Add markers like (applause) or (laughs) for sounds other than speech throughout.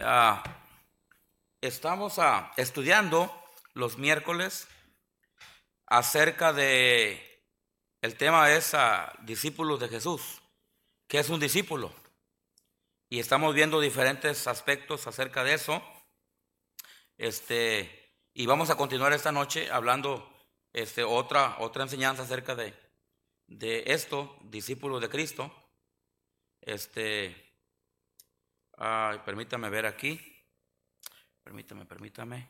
ah, estamos ah, estudiando los miércoles acerca de, el tema es ah, discípulos de Jesús. ¿Qué es un discípulo? Y estamos viendo diferentes aspectos acerca de eso. Este, y vamos a continuar esta noche hablando este, otra, otra enseñanza acerca de, de esto, discípulos de Cristo. Este, permítame ver aquí. Permítame, permítame.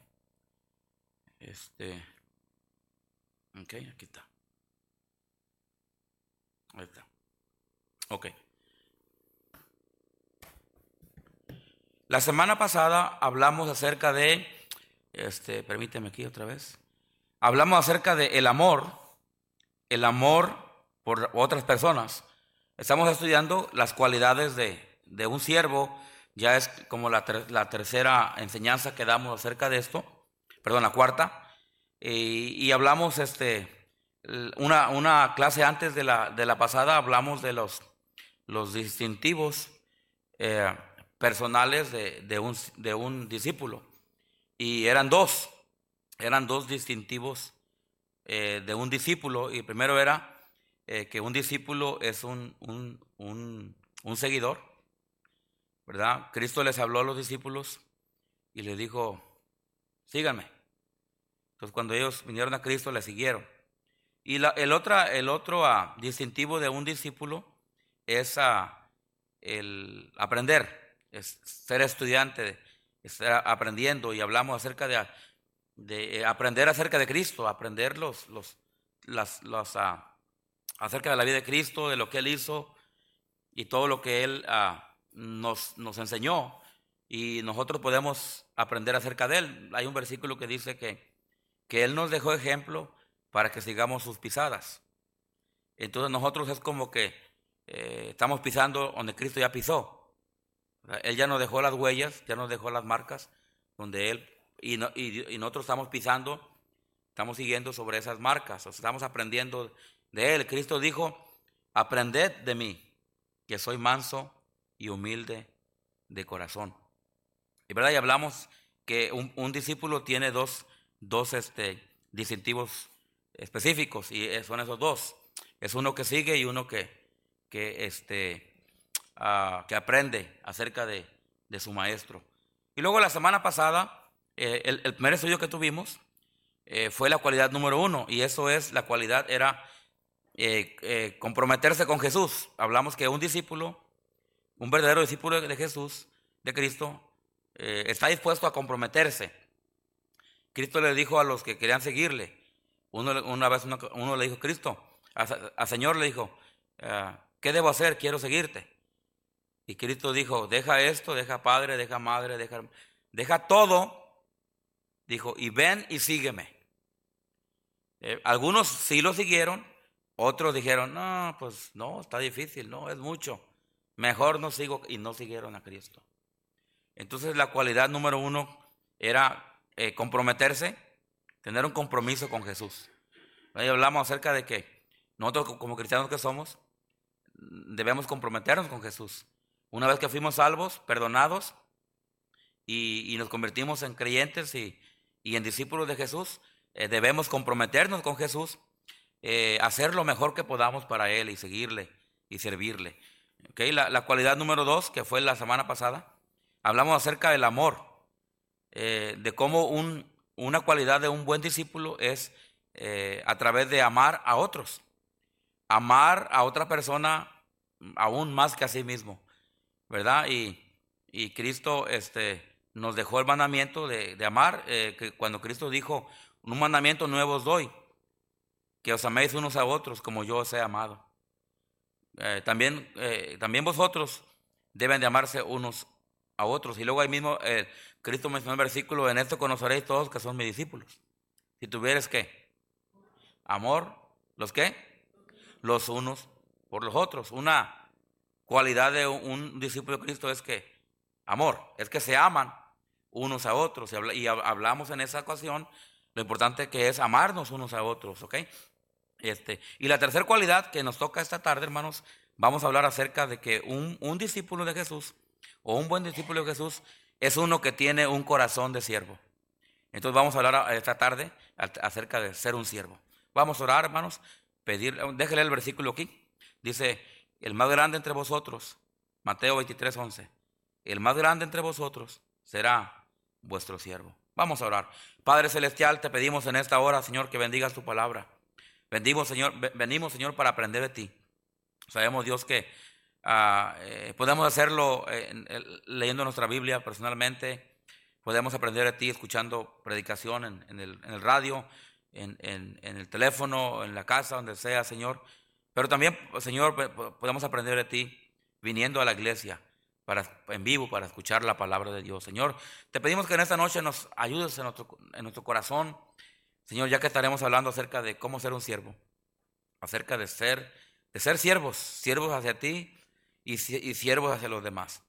Este, ok, aquí está. Ahí está. Ok. La semana pasada hablamos acerca de, este, permíteme aquí otra vez. Hablamos acerca de el amor, el amor por otras personas. Estamos estudiando las cualidades de, de un siervo, ya es como la, la, tercera enseñanza que damos acerca de esto, perdón, la cuarta, y, hablamos, este, una, una, clase antes de la, de la pasada, hablamos de los, los distintivos eh, personales de, de, un, de un discípulo, y eran dos, eran dos distintivos eh, de un discípulo, y primero era eh, que un discípulo es un, un, un, seguidor, ¿verdad? Cristo les habló a los discípulos y les dijo, síganme. Entonces cuando ellos vinieron a Cristo, le siguieron. Y el, otra, el otro uh, distintivo de un discípulo es uh, el aprender, ser estudiante, estar aprendiendo y hablamos acerca de, eh, aprender acerca de Cristo, aprender los, las, uh, acerca de la vida de Cristo, de lo que Él hizo y todo lo que Él ah, nos, nos enseñó. Y nosotros podemos aprender acerca de Él. Hay un versículo que dice que, que Él nos dejó ejemplo para que sigamos sus pisadas. Entonces nosotros es como que eh, estamos pisando donde Cristo ya pisó. Él ya nos dejó las huellas, ya nos dejó las marcas donde Él, y, no, y, y nosotros estamos pisando, estamos siguiendo sobre esas marcas, o estamos aprendiendo de él. Cristo dijo, aprended de mí, que soy manso y humilde de corazón. Y verdad, y hablamos que un, discípulo tiene dos, dos este, distintivos específicos, y son esos dos. Es uno que sigue y uno que, que, este, uh, que aprende acerca de, de, su maestro. Y luego la semana pasada, eh, el, primer estudio que tuvimos eh, fue la cualidad número uno, y eso es, la cualidad era eh, eh, comprometerse con Jesús. Hablamos que un discípulo, un verdadero discípulo de Jesús, de Cristo, eh, está dispuesto a comprometerse. Cristo le dijo a los que querían seguirle, uno, una vez uno, le dijo, Cristo, al Señor le dijo, ah, ¿qué debo hacer? Quiero seguirte. Y Cristo dijo, deja esto, deja padre, deja madre, deja, deja todo. Dijo, y ven y sígueme. algunos sí lo siguieron, otros dijeron, no, pues no, está difícil, no, es mucho. Mejor no sigo y no siguieron a Cristo. Entonces la cualidad número uno era eh, comprometerse, tener un compromiso con Jesús. Ahí hablamos acerca de que nosotros como cristianos que somos, debemos comprometernos con Jesús. Una vez que fuimos salvos, perdonados, y, nos convertimos en creyentes y, y, en discípulos de Jesús, eh, debemos comprometernos con Jesús eh, hacer lo mejor que podamos para Él y seguirle y servirle. ¿Okay? La, la, cualidad número dos, que fue la semana pasada, hablamos acerca del amor, eh, de cómo un, una cualidad de un buen discípulo es eh, a través de amar a otros, amar a otra persona aún más que a sí mismo, ¿verdad? Y, y Cristo este, nos dejó el mandamiento de, de amar, eh, que cuando Cristo dijo, un mandamiento nuevo os doy, que os améis unos a otros como yo os he amado. Eh, también, eh, también vosotros deben de amarse unos a otros. Y luego ahí mismo eh, Cristo mencionó el versículo, en esto conoceréis todos que son mis discípulos. Si tuvieres qué? Amor, ¿los qué? Los unos por los otros. Una cualidad de un, discípulo de Cristo es que, amor, es que se aman unos a otros. Y hablamos en esa ocasión lo importante que es amarnos unos a otros, ¿ok? Este, y la tercera cualidad que nos toca esta tarde, hermanos, vamos a hablar acerca de que un, discípulo de Jesús o un buen discípulo de Jesús es uno que tiene un corazón de siervo. Entonces vamos a hablar esta tarde acerca de ser un siervo. Vamos a orar, hermanos, pedir, déjele el versículo aquí. Dice, el más grande entre vosotros, Mateo 23, 11, el más grande entre vosotros será vuestro siervo. Vamos a orar. Padre Celestial, te pedimos en esta hora, Señor, que bendigas tu palabra. Bendimos, Señor, venimos, Señor, para aprender de ti. Sabemos, Dios, que ah, eh, podemos hacerlo leyendo nuestra Biblia personalmente. Podemos aprender de ti escuchando predicación en, el, radio, en, el teléfono, en la casa, donde sea, Señor. Pero también, Señor, podemos aprender de ti viniendo a la iglesia para, en vivo para escuchar la palabra de Dios. Señor, te pedimos que en esta noche nos ayudes en nuestro, en nuestro corazón. Señor, ya que estaremos hablando acerca de cómo ser un siervo, acerca de ser de ser siervos, siervos hacia ti y, siervos hacia los demás.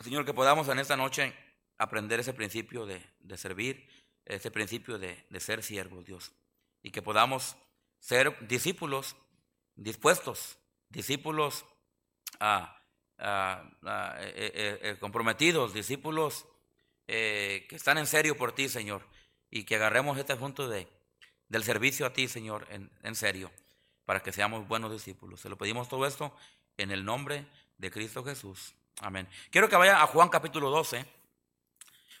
Señor, que podamos en esta noche aprender ese principio de, servir, ese principio de, ser siervos, Dios, y que podamos ser discípulos dispuestos, discípulos comprometidos, discípulos que están en serio por ti, Señor, y que agarremos este punto de, del servicio a ti, Señor, en serio para que seamos buenos discípulos. Se lo pedimos todo esto en el nombre de Cristo Jesús. Amén. Quiero que vaya a Juan capítulo 12.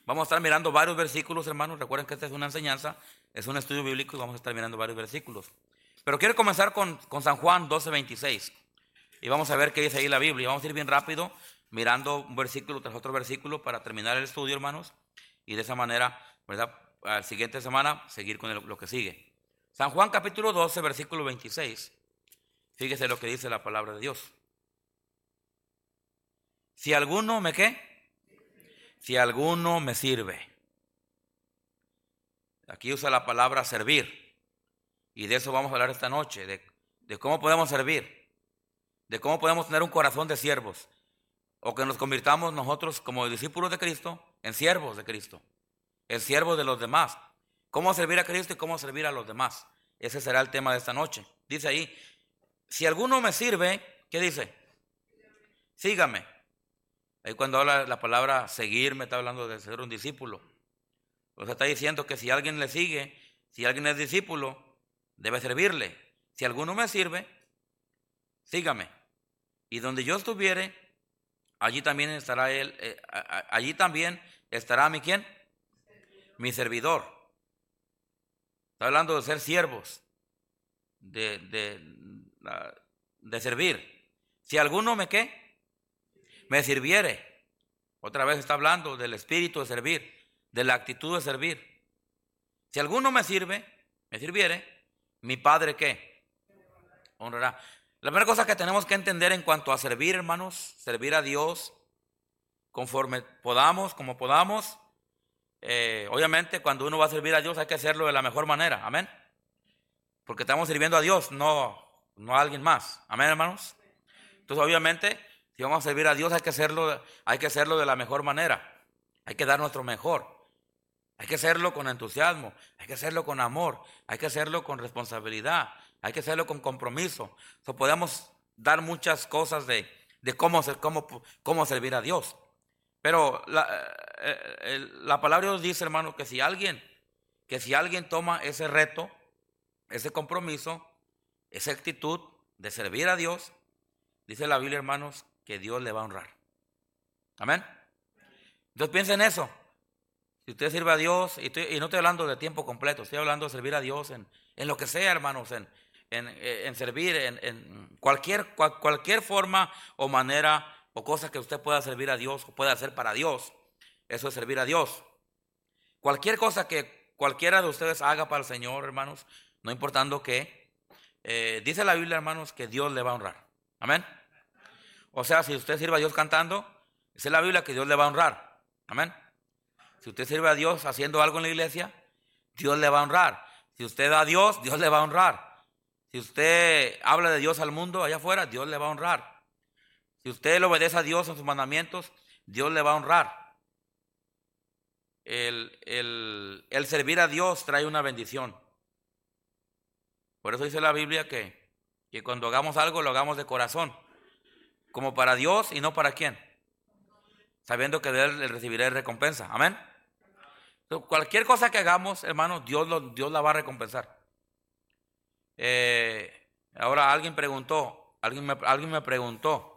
Vamos a estar mirando varios versículos, hermanos. Recuerden que esta es una enseñanza, es un estudio bíblico y vamos a estar mirando varios versículos. Pero quiero comenzar con, con San Juan 12, 26. Y vamos a ver qué dice ahí la Biblia. Vamos a ir bien rápido mirando un versículo tras otro versículo para terminar el estudio, hermanos. Y de esa manera, ¿verdad? La siguiente semana seguir con lo que sigue. San Juan capítulo 12, versículo 26. Fíjese lo que dice la palabra de Dios. Si alguno me qué? Si alguno me sirve. Aquí usa la palabra servir. Y de eso vamos a hablar esta noche, de cómo podemos servir, de cómo podemos tener un corazón de siervos, o que nos convirtamos nosotros como discípulos de Cristo en siervos de Cristo, en siervos de los demás. ¿Cómo servir a Cristo y cómo servir a los demás? Ese será el tema de esta noche. Dice ahí, si alguno me sirve, ¿qué dice? Sígame. Ahí cuando habla la palabra seguir, me está hablando de ser un discípulo. O sea, está diciendo que si alguien le sigue, si alguien es discípulo, debe servirle. Si alguno me sirve, sígame. Y donde yo estuviere, allí también estará él, eh, allí también estará mi quién? Mi servidor. Está hablando de ser siervos, de, de, servir. Si alguno me qué, me sirviere. Otra vez está hablando del espíritu de servir, de la actitud de servir. Si alguno me sirve, me sirviere, mi Padre qué? Honrará. La primera cosa que tenemos que entender en cuanto a servir, hermanos, servir a Dios conforme podamos, como podamos, eh, obviamente cuando uno va a servir a Dios hay que hacerlo de la mejor manera, amén. Porque estamos sirviendo a Dios, no, no a alguien más, amén hermanos. Entonces obviamente si vamos a servir a Dios hay que hacerlo, hay que hacerlo de la mejor manera, hay que dar nuestro mejor, hay que hacerlo con entusiasmo, hay que hacerlo con amor, hay que hacerlo con responsabilidad, hay que hacerlo con compromiso. podemos dar muchas cosas de, de cómo, cómo, cómo servir a Dios. Pero la, eh, la palabra Dios dice, hermano, que si alguien, que si alguien toma ese reto, ese compromiso, esa actitud de servir a Dios, dice la Biblia, hermanos, que Dios le va a honrar. Amén. Entonces piensen en eso. Si usted sirve a Dios, y, no estoy hablando de tiempo completo, estoy hablando de servir a Dios en, en lo que sea, hermanos, en, en, servir en, cualquier, cualquier forma o manera o cosas que usted pueda servir a Dios o pueda hacer para Dios. Eso es servir a Dios. Cualquier cosa que cualquiera de ustedes haga para el Señor, hermanos, no importando qué, eh, dice la Biblia, hermanos, que Dios le va a honrar. Amén. O sea, si usted sirve a Dios cantando, dice la Biblia que Dios le va a honrar. Amén. Si usted sirve a Dios haciendo algo en la iglesia, Dios le va a honrar. Si usted da a Dios, Dios le va a honrar. Si usted habla de Dios al mundo allá afuera, Dios le va a honrar. Si usted le obedece a Dios en sus mandamientos, Dios le va a honrar. El, el, servir a Dios trae una bendición. Por eso dice la Biblia que, que cuando hagamos algo lo hagamos de corazón, como para Dios y no para quién. sabiendo que de él recibiré recompensa. Amén. cualquier cosa que hagamos, hermano, Dios, Dios la va a recompensar. Eh, ahora alguien preguntó, alguien me, alguien me preguntó,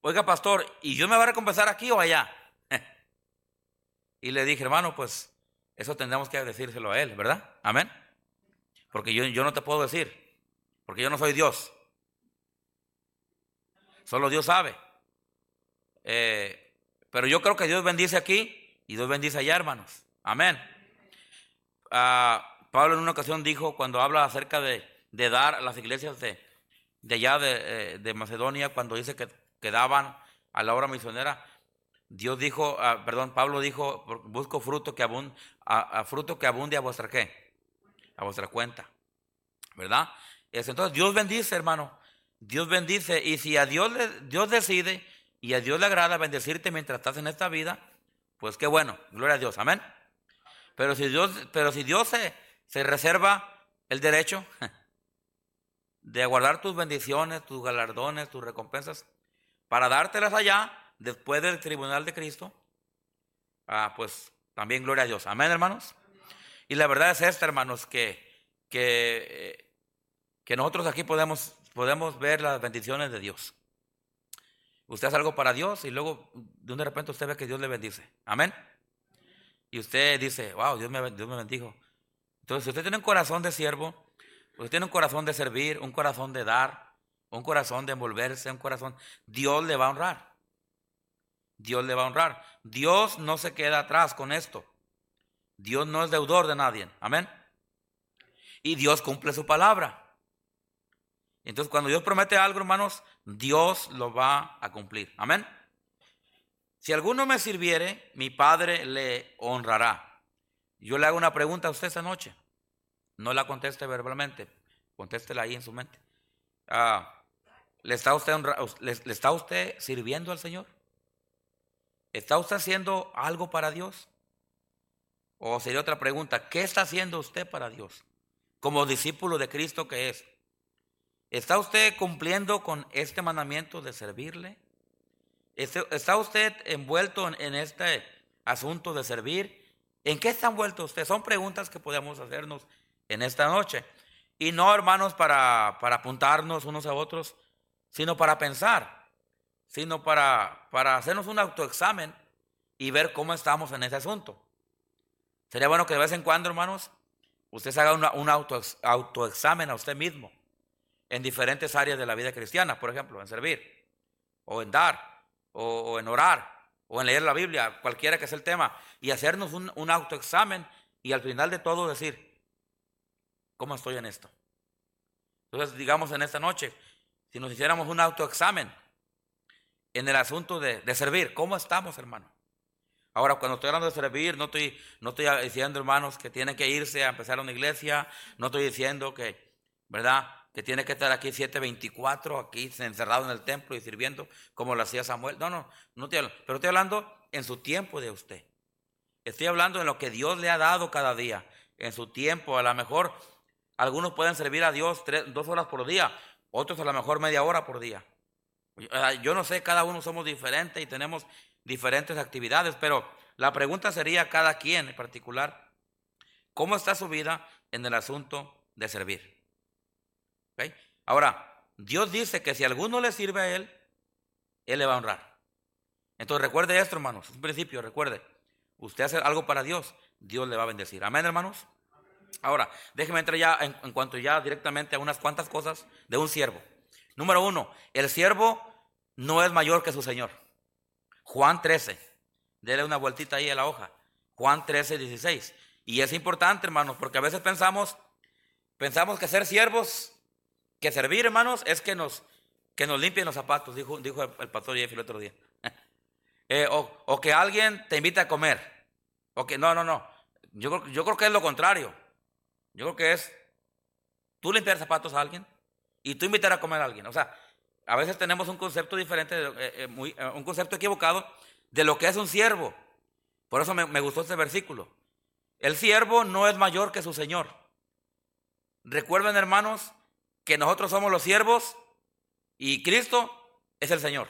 oiga pastor, ¿y yo me va a recompensar aquí o allá? (laughs) y le dije, hermano, pues eso tendremos que decírselo a él, ¿verdad? Amén. Porque yo, yo no te puedo decir, porque yo no soy Dios. Solo Dios sabe. Eh, pero yo creo que Dios bendice aquí y Dios bendice allá, hermanos. Amén. Ah, Pablo en una ocasión dijo, cuando habla acerca de, dar a las iglesias de, de allá de, eh, Macedonia, cuando dice que, que, daban a la obra misionera, Dios dijo, ah, perdón, Pablo dijo, busco fruto que abunde, a, fruto que abunde a vuestra qué, a vuestra cuenta, ¿verdad? Entonces Dios bendice, hermano. Dios bendice y si a Dios, le, Dios decide y a Dios le agrada bendecirte mientras estás en esta vida, pues qué bueno, gloria a Dios, amén. Pero si Dios, pero si Dios se, se reserva el derecho (laughs) de guardar tus bendiciones, tus galardones, tus recompensas, para dártelas allá después del tribunal de Cristo, ah, pues también gloria a Dios, amén hermanos. Y la verdad es esta, hermanos, que, que, eh, que nosotros aquí podemos podemos ver las bendiciones de Dios. Usted hace algo para Dios y luego de un de repente usted ve que Dios le bendice. Amén. Y usted dice, wow, Dios me, Dios me bendijo. Entonces, si usted tiene un corazón de siervo, usted tiene un corazón de servir, un corazón de dar, un corazón de envolverse, un corazón, Dios le va a honrar. Dios le va a honrar. Dios no se queda atrás con esto. Dios no es deudor de nadie. Amén. Y Dios cumple su palabra. Entonces, cuando Dios promete algo, hermanos, Dios lo va a cumplir. Amén. Si alguno me sirviere, mi Padre le honrará. Yo le hago una pregunta a usted esta noche. No la conteste verbalmente, contéstela ahí en su mente. Ah, ¿le, está usted ¿Le está usted sirviendo al Señor? ¿Está usted haciendo algo para Dios? O sería otra pregunta, ¿qué está haciendo usted para Dios? Como discípulo de Cristo que es. ¿Está usted cumpliendo con este mandamiento de servirle? ¿Está usted envuelto en este asunto de servir? ¿En qué está envuelto usted? Son preguntas que podemos hacernos en esta noche. Y no, hermanos, para, para apuntarnos unos a otros, sino para pensar, sino para, para hacernos un autoexamen y ver cómo estamos en ese asunto. Sería bueno que de vez en cuando, hermanos, usted se haga un auto, autoexamen a usted mismo en diferentes áreas de la vida cristiana, por ejemplo, en servir, o en dar, o, en orar, o en leer la Biblia, cualquiera que sea el tema, y hacernos un, un autoexamen y al final de todo decir, ¿cómo estoy en esto? Entonces, digamos en esta noche, si nos hiciéramos un autoexamen en el asunto de, servir, ¿cómo estamos, hermano? Ahora, cuando estoy hablando de servir, no estoy, no estoy diciendo, hermanos, que tienen que irse a empezar una iglesia, no estoy diciendo que, ¿verdad? que tiene que estar aquí 724, aquí encerrado en el templo y sirviendo como lo hacía Samuel. No, no, no estoy hablando, pero estoy hablando en su tiempo de usted. Estoy hablando en lo que Dios le ha dado cada día, en su tiempo. A lo mejor algunos pueden servir a Dios dos horas por día, otros a lo mejor media hora por día. Yo no sé, cada uno somos diferentes y tenemos diferentes actividades, pero la pregunta sería cada quien en particular, ¿cómo está su vida en el asunto de servir? Ahora, Dios dice que si alguno le sirve a Él, Él le va a honrar. Entonces recuerde esto, hermanos, es un principio, recuerde. Usted hace algo para Dios, Dios le va a bendecir. Amén, hermanos. Ahora, déjeme entrar ya en, cuanto ya directamente a unas cuantas cosas de un siervo. Número uno, el siervo no es mayor que su Señor. Juan 13, dele una vueltita ahí a la hoja. Juan 13, 16. Y es importante, hermanos, porque a veces pensamos, pensamos que ser siervos que servir, hermanos, es que nos, que nos limpien los zapatos, dijo, dijo el, pastor Jeff el otro día. (laughs) Eh, o, que alguien te invite a comer. O que, no, no, no. Yo, yo creo que es lo contrario. Yo creo que es tú limpiar zapatos a alguien y tú invitar a comer a alguien. O sea, a veces tenemos un concepto diferente, eh, eh, muy, un concepto equivocado de lo que es un siervo. Por eso me, gustó este versículo. El siervo no es mayor que su Señor. Recuerden, hermanos, que nosotros somos los siervos y Cristo es el Señor.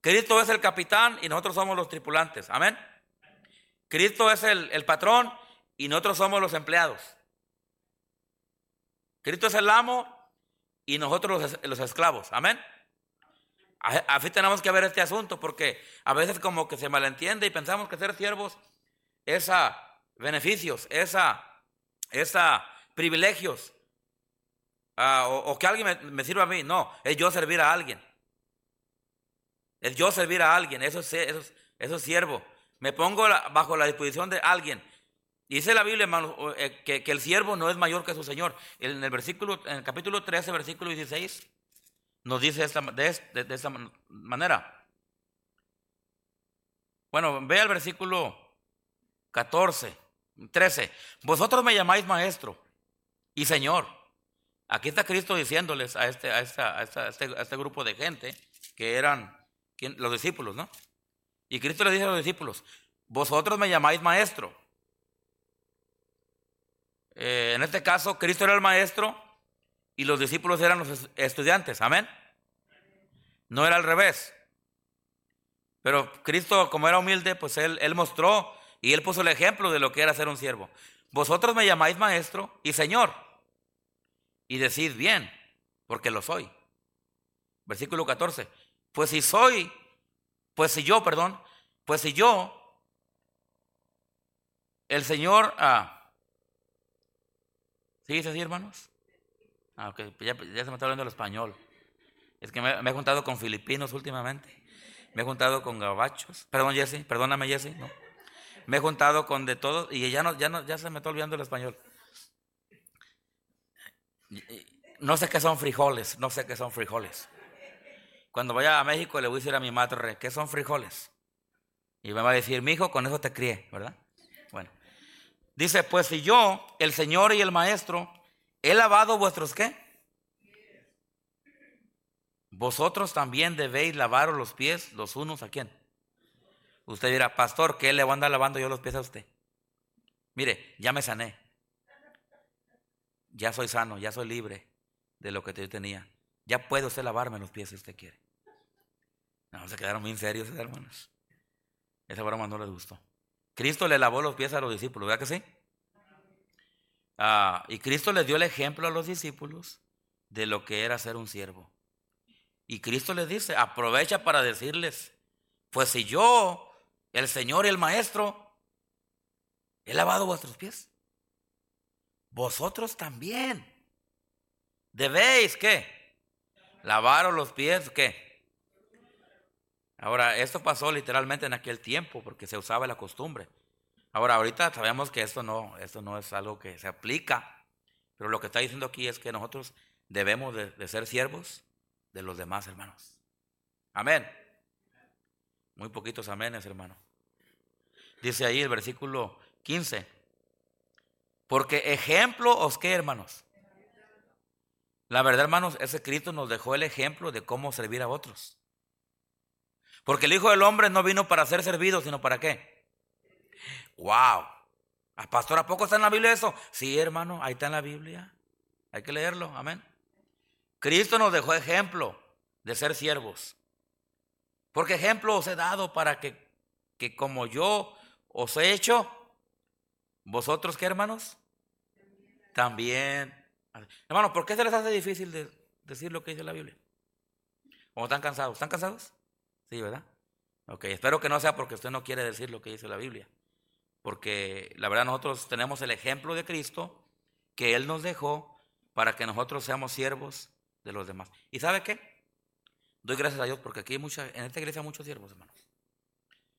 Cristo es el capitán y nosotros somos los tripulantes. Amén. Cristo es el patrón y nosotros somos los empleados. Cristo es el amo y nosotros los, los esclavos. Amén. Así tenemos que ver este asunto porque a veces como que se malentiende y pensamos que ser siervos es a beneficios, es a, privilegios, o, que alguien me, sirva a mí. No, es yo servir a alguien. Es yo servir a alguien, eso es, eso eso es siervo. Me pongo bajo la disposición de alguien. Dice la Biblia, eh, que, el siervo no es mayor que su Señor. En el versículo, en el capítulo 13, versículo 16, nos dice esta, de, de, esta manera. Bueno, ve al versículo 14, 13. Vosotros me llamáis maestro y Señor. Aquí está Cristo diciéndoles a este, a, esta, a, este, a este, grupo de gente que eran los discípulos, ¿no? Y Cristo le dice a los discípulos, vosotros me llamáis maestro. Eh, en este caso, Cristo era el maestro y los discípulos eran los estudiantes. Amén. No era al revés. Pero Cristo, como era humilde, pues él, él mostró y él puso el ejemplo de lo que era ser un siervo. Vosotros me llamáis maestro y señor. Y decid bien, porque lo soy. Versículo 14. Pues si soy, pues si yo, perdón, pues si yo, el Señor, ah, ¿sí dice hermanos? Ah, ok, ya, se me está hablando el español. Es que me, he juntado con filipinos últimamente. Me he juntado con gabachos. Perdón, Jesse, perdóname, Jesse. Me he juntado con de todo y ya, no, ya, no, ya se me está olvidando el español. No sé qué son frijoles, no sé qué son frijoles. Cuando vaya a México le voy a decir a mi madre, ¿qué son frijoles? Y me va a decir, mi hijo, con eso te crié, ¿verdad? Dice, pues si yo, el Señor y el Maestro, ¿He lavado vuestros qué? Vosotros también debéis lavaros los pies los unos a quién. Usted dirá, pastor, ¿qué le voy a andar lavando yo los pies a usted? Mire, ya me sané. Ya soy sano, ya soy libre de lo que yo tenía. Ya puede usted lavarme los pies si usted quiere. No, se quedaron muy serios, hermanos. Esa broma no les gustó. Cristo le lavó los pies a los discípulos, ¿verdad que sí? Ah, y Cristo les dio el ejemplo a los discípulos de lo que era ser un siervo. Y Cristo les dice, aprovecha para decirles, pues si yo, el Señor y el Maestro, he lavado vuestros pies, vosotros también debéis, ¿qué? Lavaros los pies, ¿qué? Ahora, esto pasó literalmente en aquel tiempo porque se usaba la costumbre. Ahora, ahorita sabemos que esto no, esto no es algo que se aplica, pero lo que está diciendo aquí es que nosotros debemos de, ser siervos de los demás hermanos. Amén. Muy poquitos aménes, hermano. Dice ahí el versículo 15. Porque ejemplo os qué, hermanos. La verdad, hermanos, ese Cristo nos dejó el ejemplo de cómo servir a otros. Porque el Hijo del Hombre no vino para ser servido, sino para qué? Wow. Ah, pastor, ¿a poco está en la Biblia eso? Sí, hermano, ahí está en la Biblia. Hay que leerlo, amén. Cristo nos dejó ejemplo de ser siervos. Porque ejemplo os he dado para que, que como yo os he hecho, vosotros qué hermanos? También. Hermanos, ¿por qué se les hace difícil de decir lo que dice la Biblia? ¿O están cansados? ¿Están cansados? Sí, ¿verdad? Ok, espero que no sea porque usted no quiere decir lo que dice la Biblia porque la verdad nosotros tenemos el ejemplo de Cristo que Él nos dejó para que nosotros seamos siervos de los demás. ¿Y sabe qué? Doy gracias a Dios porque aquí hay mucha, en esta iglesia hay muchos siervos, hermanos.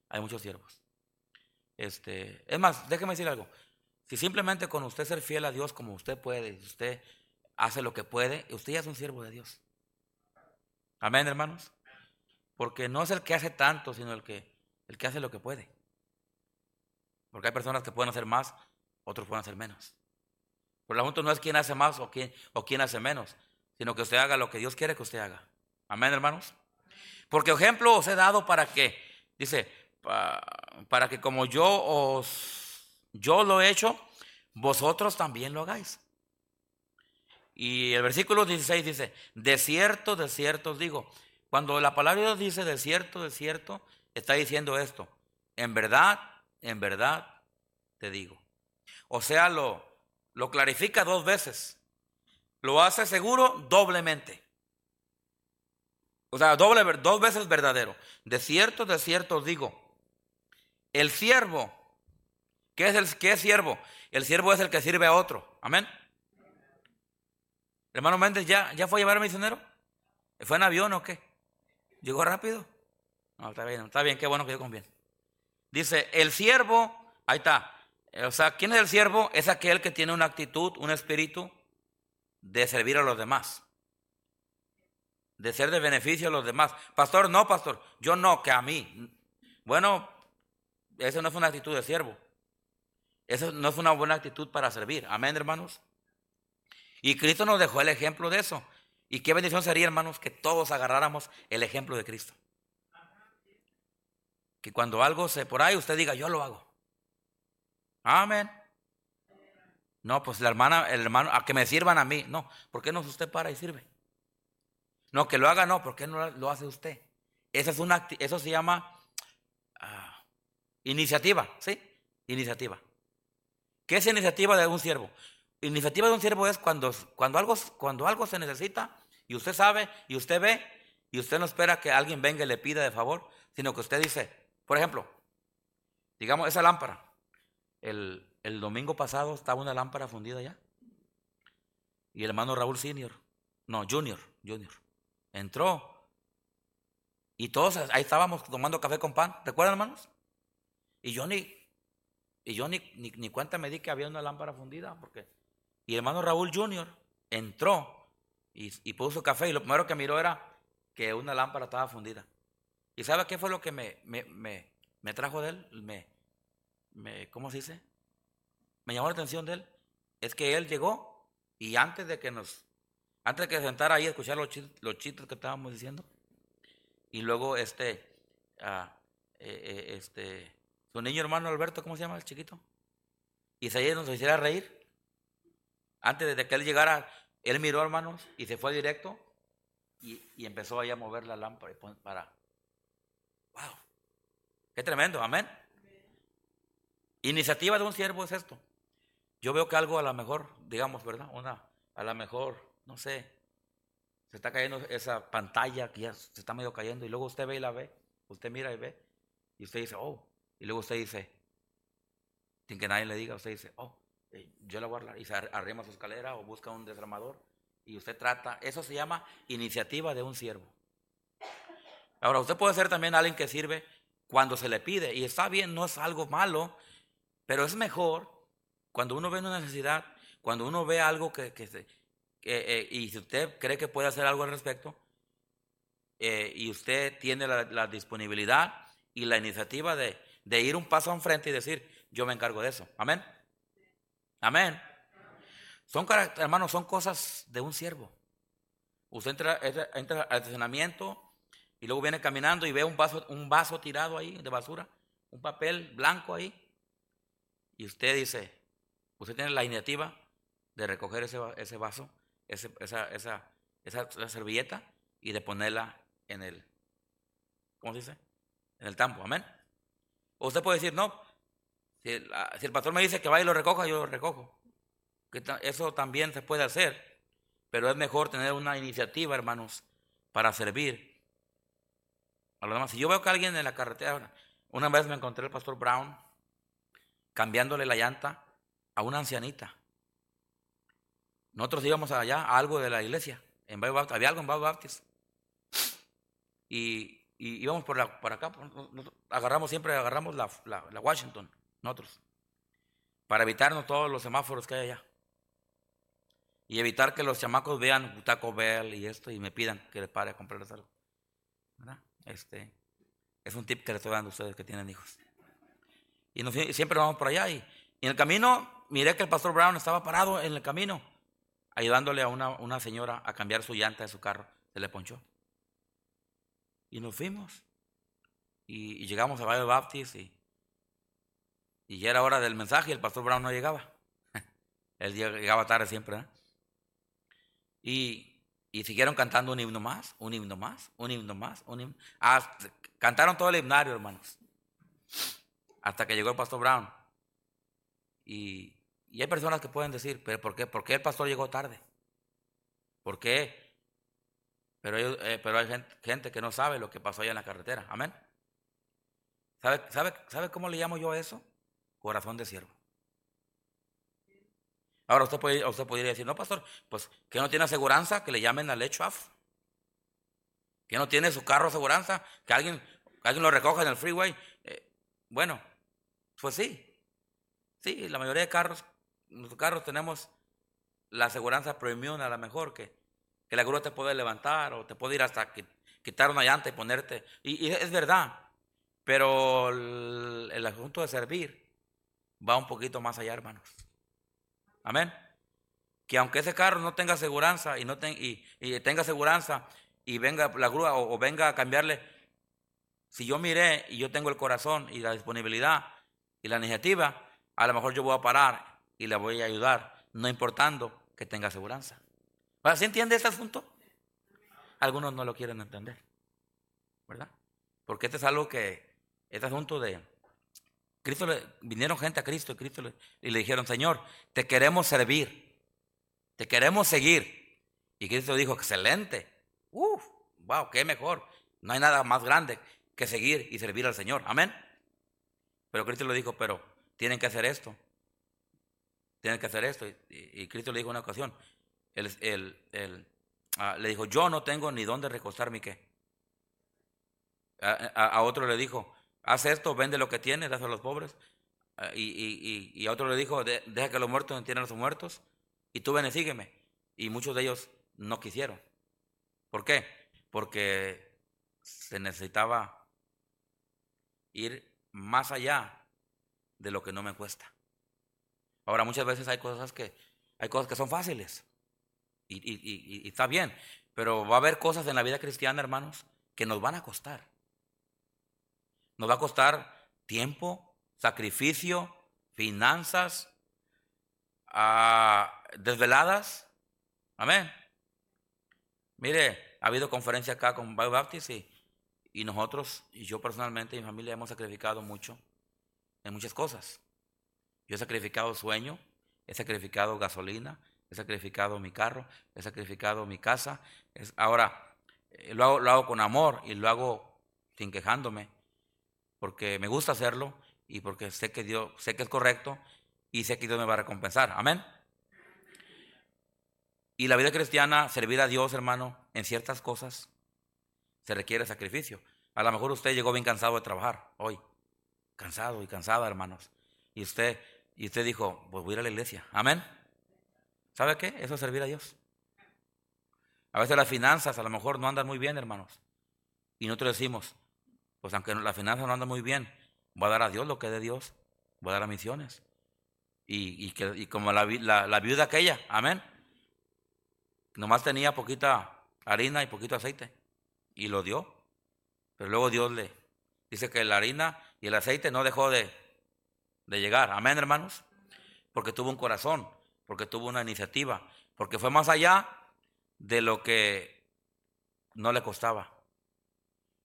Hay muchos siervos. Este, es más, déjeme decir algo. Si simplemente con usted ser fiel a Dios como usted puede, usted hace lo que puede, usted ya es un siervo de Dios. Amén, hermanos. Porque no es el que hace tanto, sino el que, el que hace lo que puede. Porque hay personas que pueden hacer más, otros pueden hacer menos. Pero el asunto no es quién hace más o quién, o quién hace menos, sino que usted haga lo que Dios quiere que usted haga. Amén, hermanos. Porque ejemplo os he dado para que, dice, para que como yo os, yo lo he hecho, vosotros también lo hagáis. Y el versículo 16 dice, de cierto, de cierto os digo, Cuando la palabra de Dios dice de cierto, de cierto, está diciendo esto. En verdad, en verdad te digo. O sea, lo, lo clarifica dos veces. Lo hace seguro doblemente. O sea, doble, dos veces verdadero. De cierto, de cierto digo. El siervo, ¿qué es el qué es siervo? El siervo es el que sirve a otro. Amén. Hermano Méndez, ¿ya, ¿ya fue a llevar al misionero? ¿Fue en avión o qué? ¿Llegó rápido? No, está bien, está bien, qué bueno que yo bien. Dice, el siervo, ahí está. O sea, ¿quién es el siervo? Es aquel que tiene una actitud, un espíritu de servir a los demás. De ser de beneficio a los demás. Pastor, no, pastor. Yo no, que a mí. Bueno, eso no es una actitud de siervo. Eso no es una buena actitud para servir. Amén, hermanos. Y Cristo nos dejó el ejemplo de eso. Y qué bendición sería, hermanos, que todos agarráramos el ejemplo de Cristo. Que cuando algo se por ahí, usted diga, yo lo hago. Amén. No, pues la hermana, el hermano, a que me sirvan a mí. No, ¿por qué no usted para y sirve? No, que lo haga, no, ¿por qué no lo hace usted? Esa es una, eso se llama ah, iniciativa, ¿sí? Iniciativa. ¿Qué es iniciativa de un siervo? Iniciativa de un siervo es cuando, cuando, algo, cuando algo se necesita y usted sabe y usted ve y usted no espera que alguien venga y le pida de favor, sino que usted dice, por ejemplo, digamos esa lámpara. El, el domingo pasado estaba una lámpara fundida ya. Y el hermano Raúl Senior, no, Junior, Junior, entró. Y todos ahí estábamos tomando café con pan. ¿Recuerdan, hermanos? Y yo ni, y yo ni, ni, ni cuenta me di que había una lámpara fundida, porque y el hermano Raúl Jr. entró y, puso café y lo primero que miró era que una lámpara estaba fundida. ¿Y sabe qué fue lo que me, me, trajo de él? Me, me, ¿Cómo se dice? Me llamó la atención de él. Es que él llegó y antes de que nos, antes de que se sentara ahí a escuchar los, chistes, que estábamos diciendo, y luego este, ah, eh, eh, este, su niño hermano Alberto, ¿cómo se llama el chiquito? Y se nos hiciera reír. Antes de que él llegara, él miró, hermanos, y se fue directo y, empezó ahí a mover la lámpara para. ¡Wow! ¡Qué tremendo! Amén. Iniciativa de un siervo es esto. Yo veo que algo a lo mejor, digamos, ¿verdad? Una, a lo mejor, no sé, se está cayendo esa pantalla que ya se está medio cayendo y luego usted ve y la ve, usted mira y ve y usted dice, oh, y luego usted dice, sin que nadie le diga, usted dice, oh, yo la voy a y se arrima su escalera o busca un desarmador y usted trata, eso se llama iniciativa de un siervo. Ahora, usted puede ser también alguien que sirve cuando se le pide y está bien, no es algo malo, pero es mejor cuando uno ve una necesidad, cuando uno ve algo que, que, eh, y si usted cree que puede hacer algo al respecto, eh, y usted tiene la, disponibilidad y la iniciativa de, de ir un paso enfrente y decir, yo me encargo de eso. Amén. Amén. Son, hermanos, son cosas de un siervo. Usted entra, entra al estacionamiento y luego viene caminando y ve un vaso, un vaso tirado ahí de basura, un papel blanco ahí. Y usted dice, usted tiene la iniciativa de recoger ese, ese vaso, ese, esa, esa, esa servilleta y de ponerla en el, ¿cómo se dice? En el tambo, amén. Usted puede decir, no, si el, pastor me dice que vaya y lo recoja, yo lo recojo. Eso también se puede hacer, pero es mejor tener una iniciativa, hermanos, para servir a los demás. Si yo veo que alguien en la carretera, una vez me encontré el pastor Brown cambiándole la llanta a una ancianita. Nosotros íbamos allá a algo de la iglesia, en había algo en Bible Baptist. Y, íbamos por, acá, agarramos siempre, agarramos la Washington nosotros, para evitarnos todos los semáforos que hay allá. Y evitar que los chamacos vean Taco Bell y esto y me pidan que les pare a comprarles algo. Este, es un tip que les estoy dando a ustedes que tienen hijos. Y, siempre vamos por allá. Y, en el camino, miré que el pastor Brown estaba parado en el camino, ayudándole a una, una señora a cambiar su llanta de su carro. Se le ponchó. Y nos fuimos. Y, llegamos a Valle Baptist y y ya era hora del mensaje y el pastor Brown no llegaba. (laughs) Él llegaba tarde siempre. ¿eh? Y, Y siguieron cantando un himno más, un himno más, un himno más, un himno. Ah, cantaron todo el himnario, hermanos. Hasta que llegó el pastor Brown. Y, hay personas que pueden decir, pero ¿por qué? ¿Por qué el pastor llegó tarde? ¿Por qué? Pero, eh, pero hay gente, gente, que no sabe lo que pasó allá en la carretera. Amén. ¿Sabe, sabe, ¿Sabe cómo le llamo yo a eso? Corazón de siervo. Ahora usted, puede, usted podría decir, no, pastor, pues que no tiene aseguranza, que le llamen al HUAF. Que no tiene su carro aseguranza, que alguien, alguien lo recoja en el freeway. Eh, bueno, pues sí. Sí, la mayoría de carros, nuestros carros tenemos la aseguranza premium a lo mejor, que, que la grúa te puede levantar o te puede ir hasta quitar una llanta y ponerte. Y, es verdad, pero el asunto de servir va un poquito más allá, hermanos. Amén. Que aunque ese carro no tenga aseguranza y, no y, tenga aseguranza y venga la grúa o, venga a cambiarle, si yo miré y yo tengo el corazón y la disponibilidad y la iniciativa, a lo mejor yo voy a parar y le voy a ayudar, no importando que tenga aseguranza. ¿Se entiende este asunto? Algunos no lo quieren entender, ¿verdad? Porque este es algo que, este asunto de, Cristo le, vinieron gente a Cristo y Cristo le, y le dijeron, Señor, te queremos servir, te queremos seguir. Y Cristo dijo, excelente, uf, wow, qué mejor. No hay nada más grande que seguir y servir al Señor. Amén. Pero Cristo le dijo, pero tienen que hacer esto. Tienen que hacer esto. Y, Cristo le dijo una ocasión, ah, le dijo, yo no tengo ni dónde recostar mi qué. a otro le dijo, haz esto, vende lo que tienes, dáselo a los pobres. Ah, y, a otro le dijo, deja que los muertos entiendan a los muertos, y tú ven y sígueme. Y muchos de ellos no quisieron. ¿Por qué? Porque se necesitaba ir más allá de lo que no me cuesta. Ahora, muchas veces hay cosas que, hay cosas que son fáciles. y está bien. Pero va a haber cosas en la vida cristiana, hermanos, que nos van a costar. Nos va a costar tiempo, sacrificio, finanzas, ah, desveladas. Amén. Mire, ha habido conferencia acá con Bible Baptist y, y nosotros, y yo personalmente y mi familia hemos sacrificado mucho en muchas cosas. Yo he sacrificado sueño, he sacrificado gasolina, he sacrificado mi carro, he sacrificado mi casa. Ahora, eh, lo, hago, lo hago con amor y lo hago sin quejándome porque me gusta hacerlo y porque sé que Dios, sé que es correcto y sé que Dios me va a recompensar. Amén. Y la vida cristiana, servir a Dios, hermano, en ciertas cosas, se requiere sacrificio. A lo mejor usted llegó bien cansado de trabajar hoy, cansado y cansada, hermanos. Y usted, y usted dijo, pues voy a ir a la iglesia. Amén. ¿Sabe qué? Eso es servir a Dios. A veces las finanzas a lo mejor no andan muy bien, hermanos. Y nosotros decimos, pues aunque la finanza no anda muy bien, voy a dar a Dios lo que de Dios, voy a dar a misiones. Y, que, como la, la, viuda aquella, amén. Nomás tenía poquita harina y poquito aceite. Y lo dio. Pero luego Dios le dice que la harina y el aceite no dejó de, de llegar. Amén, hermanos. Porque tuvo un corazón, porque tuvo una iniciativa, porque fue más allá de lo que no le costaba.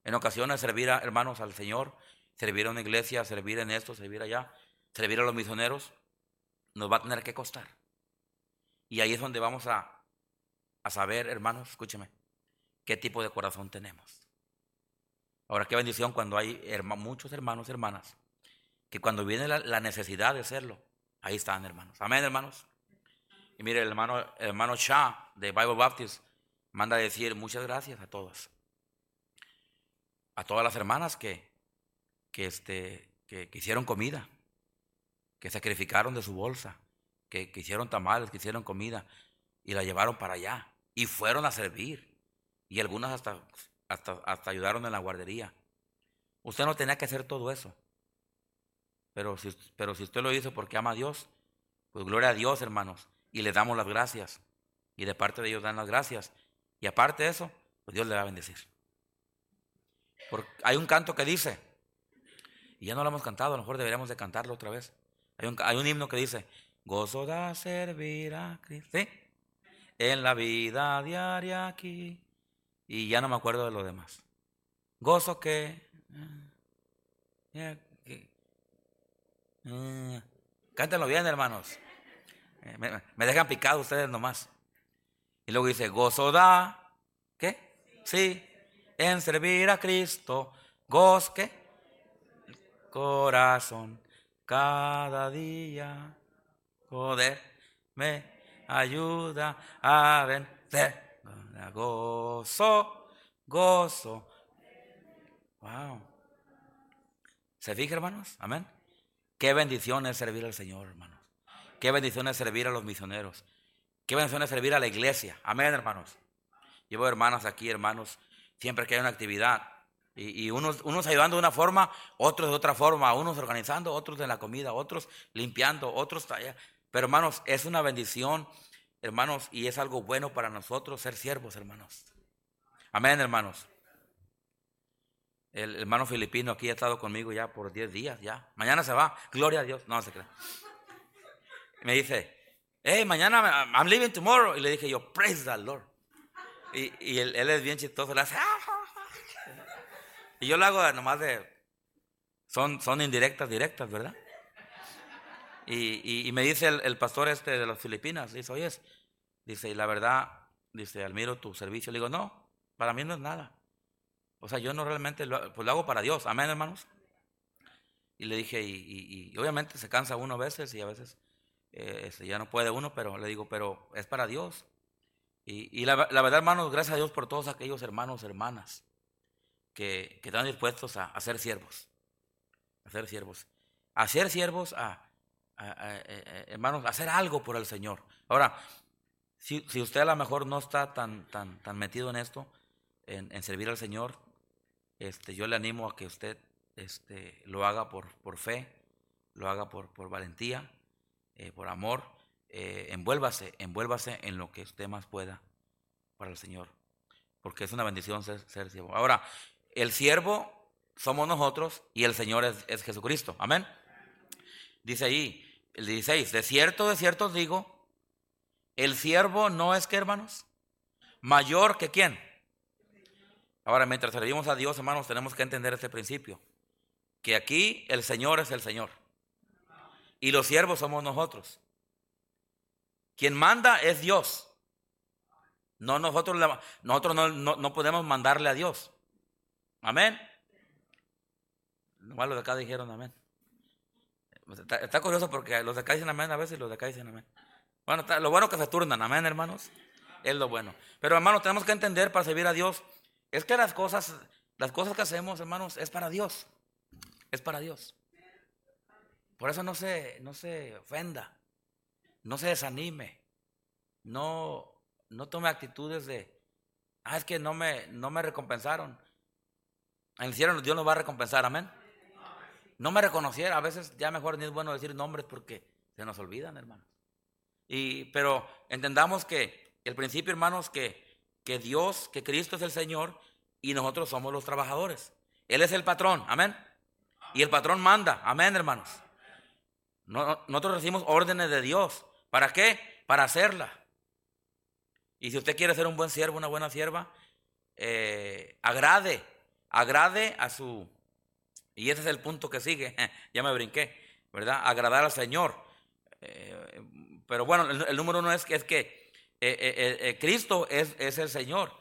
En ocasiones servir a hermanos al Señor, servir a una iglesia, servir en esto, servir allá, servir a los misioneros, nos va a tener que costar. Y ahí es donde vamos a, a saber, hermanos, escúcheme, qué tipo de corazón tenemos. Ahora, qué bendición cuando hay muchos hermanos hermanas, que cuando viene la, necesidad de hacerlo, ahí están, hermanos. Amén, hermanos. Y mire, el hermano, el hermano Shah de Bible Baptist manda decir muchas gracias a todos a todas las hermanas que, que, este, que, hicieron comida, que sacrificaron de su bolsa, que, hicieron tamales, que hicieron comida y la llevaron para allá y fueron a servir. Y algunas hasta, hasta, hasta ayudaron en la guardería. Usted no tenía que hacer todo eso. Pero si, pero si usted lo hizo porque ama a Dios, pues gloria a Dios, hermanos. Y le damos las gracias. Y de parte de ellos dan las gracias. Y aparte de eso, pues Dios le va a bendecir hay un canto que dice, y ya no lo hemos cantado, a lo mejor deberíamos de cantarlo otra vez. Hay un, hay un himno que dice, gozo da servir a Cristo. ¿Sí? en la vida diaria aquí. Y ya no me acuerdo de lo demás. Gozo que... Eh, eh, cántenlo bien, hermanos. Eh, me, dejan picado ustedes nomás. Y luego dice, gozo da, ¿qué? Sí, en servir a Cristo. Gozo, ¿qué? Corazón, cada día. Poder me ayuda a vencer. Gozo, gozo. Wow. ¿Se fija, hermanos? Amén. Qué bendición es servir al Señor, hermanos. Qué bendición es servir a los misioneros. Qué bendición es servir a la iglesia. Amén, hermanos. Llevo hermanas aquí, hermanos, siempre que hay una actividad. Y, unos, ayudando de una forma, otros de otra forma, unos organizando, otros de la comida, otros limpiando, otros Pero hermanos, es una bendición, hermanos, y es algo bueno para nosotros ser siervos, hermanos. Amén, hermanos. El hermano filipino aquí ha estado conmigo ya por 10 días, ya. Mañana se va, gloria a Dios. No, se crea. Me dice, hey, mañana I'm leaving tomorrow. Y le dije yo, praise the Lord. Y, él, es bien chistoso, le hace, y yo lo hago nomás de, son, son indirectas, directas, ¿verdad? Y, me dice el, pastor este de las Filipinas, dice, oye, dice, y la verdad, dice, admiro tu servicio. Le digo, no, para mí no es nada. O sea, yo no realmente lo, pues lo hago para Dios. Amén, hermanos. Y le dije, y, obviamente se cansa uno a veces y a veces eh, este, ya no puede uno, pero le digo, pero es para Dios. Y, la, verdad, hermanos, gracias a Dios por todos aquellos hermanos, hermanas que, están dispuestos a, ser siervos. A ser siervos. A ser siervos, a, hermanos, a hacer algo por el Señor. Ahora, si, si, usted a lo mejor no está tan, tan, tan metido en esto, en, en servir al Señor, este, yo le animo a que usted este, lo haga por, por fe, lo haga por, por valentía, eh, por amor. Eh, envuélvase, envuélvase en lo que usted más pueda para el Señor, porque es una bendición ser, siervo. Ahora, el siervo somos nosotros y el Señor es, es Jesucristo. Amén. Dice ahí, el 16, de cierto, de cierto os digo, el siervo no es que, hermanos, mayor que quién. Ahora, mientras servimos a Dios, hermanos, tenemos que entender este principio. Que aquí el Señor es el Señor. Y los siervos somos nosotros. Quien manda es Dios. No nosotros, nosotros no, podemos mandarle a Dios. Amén. Nomás los de acá dijeron amén. Está, curioso porque los de acá dicen amén a veces y los de acá dicen amén. Bueno, lo bueno que se turnan, amén, hermanos. Es lo bueno. Pero hermanos, tenemos que entender para servir a Dios es que las cosas, las cosas que hacemos, hermanos, es para Dios. Es para Dios. Por eso no se, no se ofenda, no se desanime, no, no tome actitudes de, ah, es que no me, no me recompensaron. En el cielo Dios nos va a recompensar, amén. No me reconociera, a veces ya mejor ni es bueno decir nombres porque se nos olvidan, hermanos. Y, pero entendamos que el principio, hermanos, que que Dios, que Cristo es el Señor y nosotros somos los trabajadores. Él es el patrón, amén. Y el patrón manda, amén, hermanos. nosotros recibimos órdenes de Dios. ¿Para qué? Para hacerla. Y si usted quiere ser un buen siervo, una buena sierva, eh, agrade, agrade a su... Y ese es el punto que sigue, (laughs) ya me brinqué, ¿verdad? Agradar al Señor. Eh, pero bueno, el, número uno es que, es que eh, Cristo es, es, el Señor.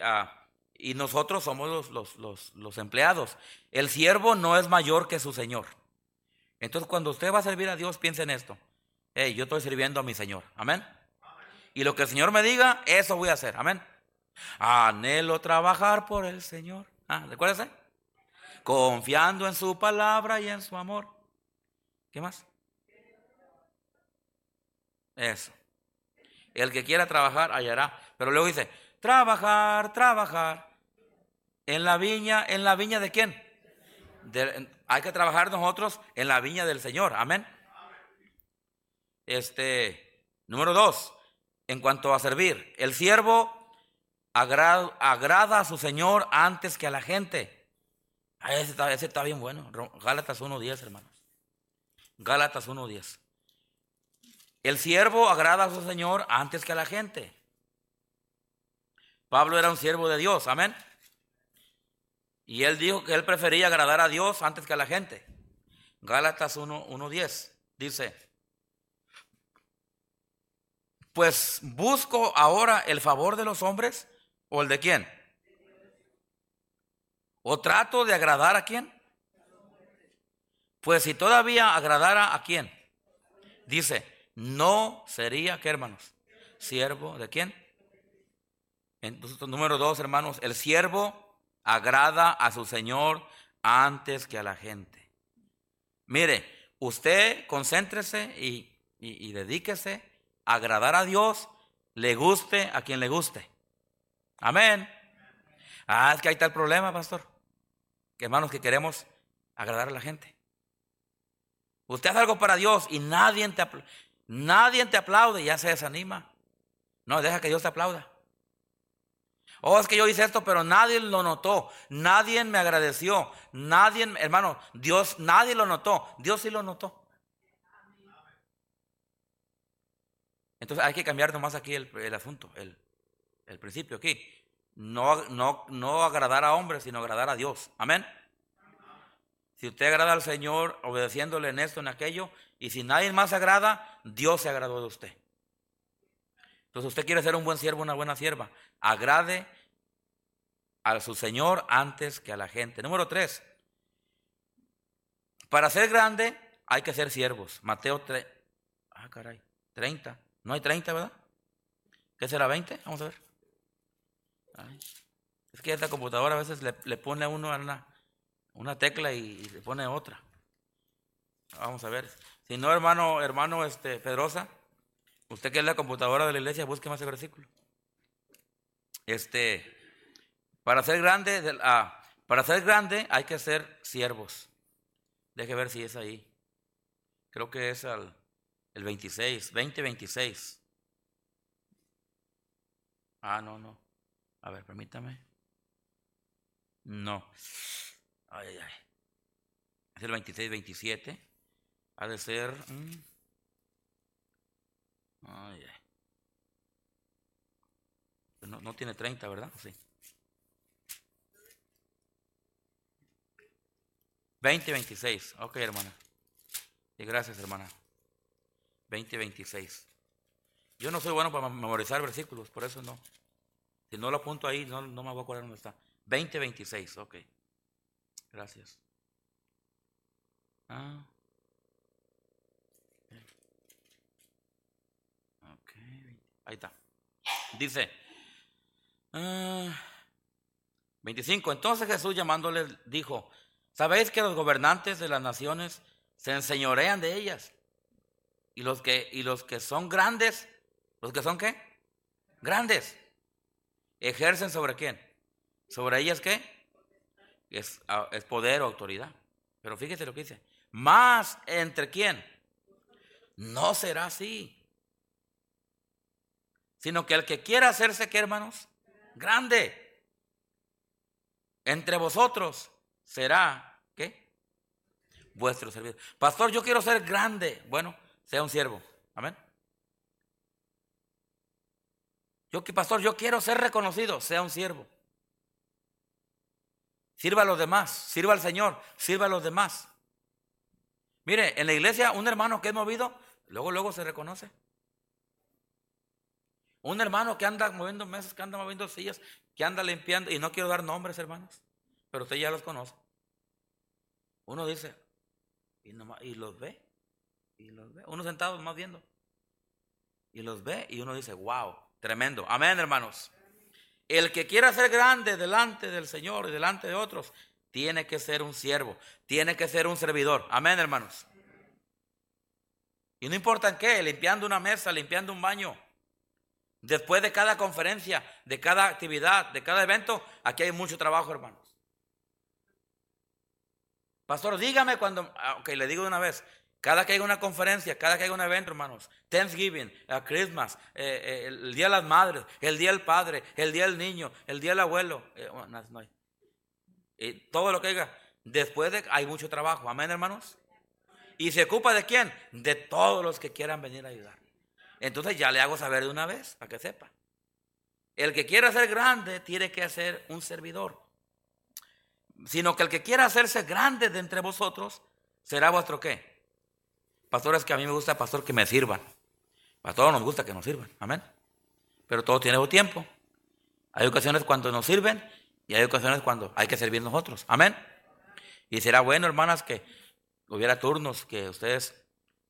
Ah, y nosotros somos los, los, los, empleados. El siervo no es mayor que su Señor. Entonces, cuando usted va a servir a Dios, piense en esto. Hey, yo estoy sirviendo a mi Señor. Amén. Y lo que el Señor me diga, eso voy a hacer. Amén. Anhelo trabajar por el Señor. Ah. Confiando en su palabra y en su amor. ¿Qué más? Eso. El que quiera trabajar, hallará. Pero luego dice, trabajar, trabajar. En la viña, ¿en la viña de quién? hay que trabajar nosotros en la viña del Señor. Amén. Este, número dos, en cuanto a servir, el siervo agrada, a su Señor antes que a la gente. Ah, ese está, ese está bien bueno. Gálatas 1.10, hermanos. Gálatas 1.10. El siervo agrada a su Señor antes que a la gente. Pablo era un siervo de Dios, amén. Y él dijo que él prefería agradar a Dios antes que a la gente. Gálatas 1.10 dice, pues busco ahora el favor de los hombres o el de quién. ¿O trato de agradar a quién? Pues si todavía agradara a quién, dice, no sería, ¿qué hermanos? Siervo de quién? Entonces, número dos, hermanos, el siervo agrada a su Señor antes que a la gente. Mire, usted concéntrese y, y dedíquese a agradar a Dios, le guste a quien le guste. Amén. Ah, es que ahí está el problema, pastor que hermanos, que queremos agradar a la gente. Usted hace algo para Dios y nadie te, nadie te aplaude y ya se desanima. No, deja que Dios te aplauda. Oh, es que yo hice esto, pero nadie lo notó. Nadie me agradeció. Nadie, hermano, Dios, nadie lo notó. Dios sí lo notó. Entonces hay que cambiar nomás aquí el, el asunto, el, el principio aquí. No, no, no agradar a hombres, sino agradar a Dios. Amén. Si usted agrada al Señor obedeciéndole en esto, en aquello, y si nadie más agrada, Dios se agradó de usted. Entonces usted quiere ser un buen siervo, una buena sierva. Agrade a su Señor antes que a la gente. Número tres. Para ser grande hay que ser siervos. Mateo 3. Ah, caray. 30. No hay 30, ¿verdad? ¿Qué será 20? Vamos a ver. Es que esta computadora a veces le, pone a uno una, una tecla y, le pone otra. Vamos a ver. Si no, hermano, hermano este, Pedrosa, usted que es la computadora de la iglesia, busque más ese versículo. Este, para ser grande, ah, para ser grande hay que ser siervos. Deje ver si es ahí. Creo que es al, el 26, 20-26. Ah, no, no. A ver, permítame. No. Ay, ay, ay. Es el 26, 27. Ha de ser. Mm. Ay, ay. Pues no, no, tiene 30, ¿verdad? Sí. 20, 26. Ok, hermana. Y gracias, hermana. 20, 26. Yo no soy bueno para memorizar versículos, por eso no. Si no lo apunto ahí, no, no me voy a acordar dónde está. 2026, ok. Gracias. Ah. Ok, ahí está. Dice, 25. Ah, Entonces Jesús llamándole dijo, ¿sabéis que los gobernantes de las naciones se enseñorean de ellas? Y los que, y los que son grandes, ¿los que son qué? Grandes ¿Ejercen sobre quién? ¿Sobre ellas qué? Es, poder o autoridad. Pero fíjese lo que dice. Más entre quién? No será así. Sino que el que quiera hacerse, ¿qué hermanos? Grande. Entre vosotros será, ¿qué? Vuestro servidor. Pastor, yo quiero ser grande. Bueno, sea un siervo. Amén. Yo que pastor, yo quiero ser reconocido, sea un siervo. Sirva a los demás, sirva al Señor, sirva a los demás. Mire, en la iglesia un hermano que es movido, luego luego se reconoce. Un hermano que anda moviendo mesas, que anda moviendo sillas, que anda limpiando, y no quiero dar nombres, hermanos, pero usted ya los conoce. Uno dice, y, y los ve, y los ve, uno sentado más viendo, y los ve, y uno dice, wow, Tremendo. Amén, hermanos. El que quiera ser grande delante del Señor y delante de otros, tiene que ser un siervo, tiene que ser un servidor. Amén, hermanos. Y no importa en qué, limpiando una mesa, limpiando un baño. Después de cada conferencia, de cada actividad, de cada evento, aquí hay mucho trabajo, hermanos. Pastor, dígame cuando, ah, ok, le digo de una vez, cada que haya una conferencia, cada que haya un evento, hermanos, Thanksgiving, Christmas, eh, eh, el Día de las Madres, el Día del Padre, el Día del Niño, el Día del Abuelo, eh, todo lo que haya, después de, hay mucho trabajo, amén, hermanos. ¿Y se ocupa de quién? De todos los que quieran venir a ayudar. Entonces ya le hago saber de una vez, para que sepa. El que quiera ser grande tiene que ser un servidor. Sino que el que quiera hacerse grande de entre vosotros será vuestro qué. Pastores que a mí me gusta, pastor, que me sirvan. A todos nos gusta que nos sirvan. Amén. Pero todo tiene tiempo. Hay ocasiones cuando nos sirven y hay ocasiones cuando hay que servir nosotros. Amén. Y será bueno, hermanas, que hubiera turnos que ustedes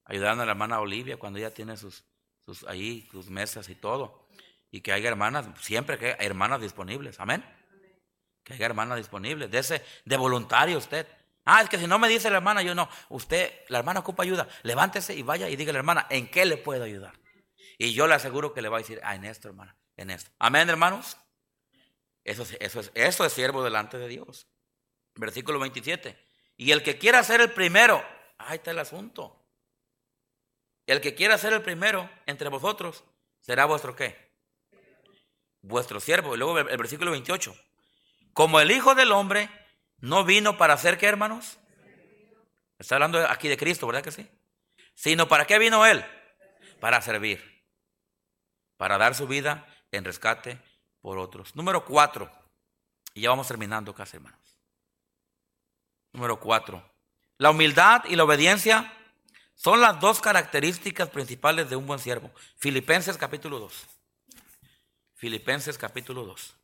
ayudaran a la hermana Olivia cuando ella tiene sus, sus ahí, sus mesas y todo. Y que haya hermanas, siempre que hay hermanas disponibles. Amén. Que haya hermanas disponibles. De, de voluntario usted. Ah, es que si no me dice la hermana, yo no. Usted, la hermana ocupa ayuda. Levántese y vaya y diga a la hermana, ¿en qué le puedo ayudar? Y yo le aseguro que le va a decir, ah, en esto, hermana, en esto. Amén, hermanos. Eso, eso, es, eso es siervo delante de Dios. Versículo 27. Y el que quiera ser el primero, ahí está el asunto. El que quiera ser el primero entre vosotros, será vuestro qué? Vuestro siervo. Y luego el versículo 28. Como el Hijo del Hombre no vino para hacer qué, hermanos. Está hablando aquí de Cristo, ¿verdad que sí? Sino para qué vino Él? Para servir. Para dar su vida en rescate por otros. Número cuatro. Y ya vamos terminando casi, hermanos. Número cuatro. La humildad y la obediencia son las dos características principales de un buen siervo. Filipenses capítulo 2. Filipenses capítulo 2.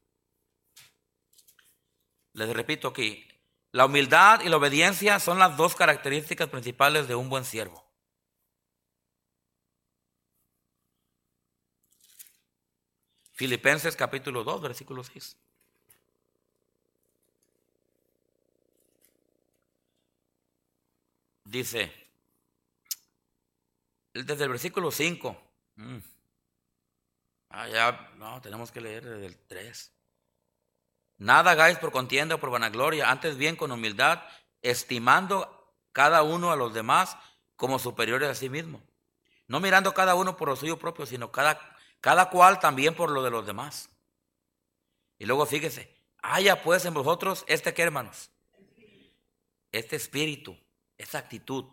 Les repito aquí, la humildad y la obediencia son las dos características principales de un buen siervo. Filipenses capítulo 2, versículo 6. Dice, desde el versículo 5. Mm. Ah, ya, no, tenemos que leer desde el 3. Nada hagáis por contienda o por vanagloria, antes bien con humildad, estimando cada uno a los demás como superiores a sí mismo. No mirando cada uno por lo suyo propio, sino cada cada cual también por lo de los demás. Y luego fíjese, haya pues en vosotros este que hermanos, este espíritu, esta actitud.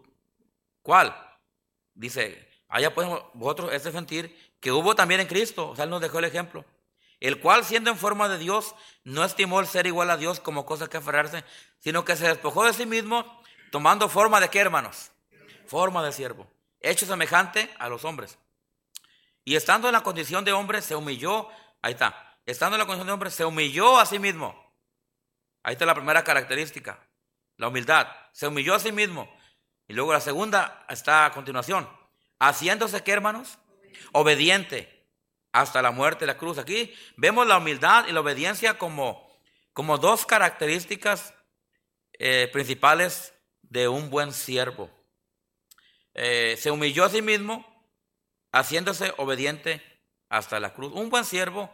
¿Cuál? Dice, haya pues en vosotros este sentir que hubo también en Cristo, o sea, él nos dejó el ejemplo, el cual siendo en forma de Dios, no estimó el ser igual a Dios como cosa que aferrarse, sino que se despojó de sí mismo, tomando forma de qué hermanos? Forma de siervo, hecho semejante a los hombres y estando en la condición de hombre, se humilló. Ahí está. Estando en la condición de hombre, se humilló a sí mismo. Ahí está la primera característica. La humildad. Se humilló a sí mismo. Y luego la segunda está a continuación. Haciéndose qué, hermanos? Obediente hasta la muerte de la cruz. Aquí vemos la humildad y la obediencia como, como dos características eh, principales de un buen siervo. Eh, se humilló a sí mismo haciéndose obediente hasta la cruz. Un buen siervo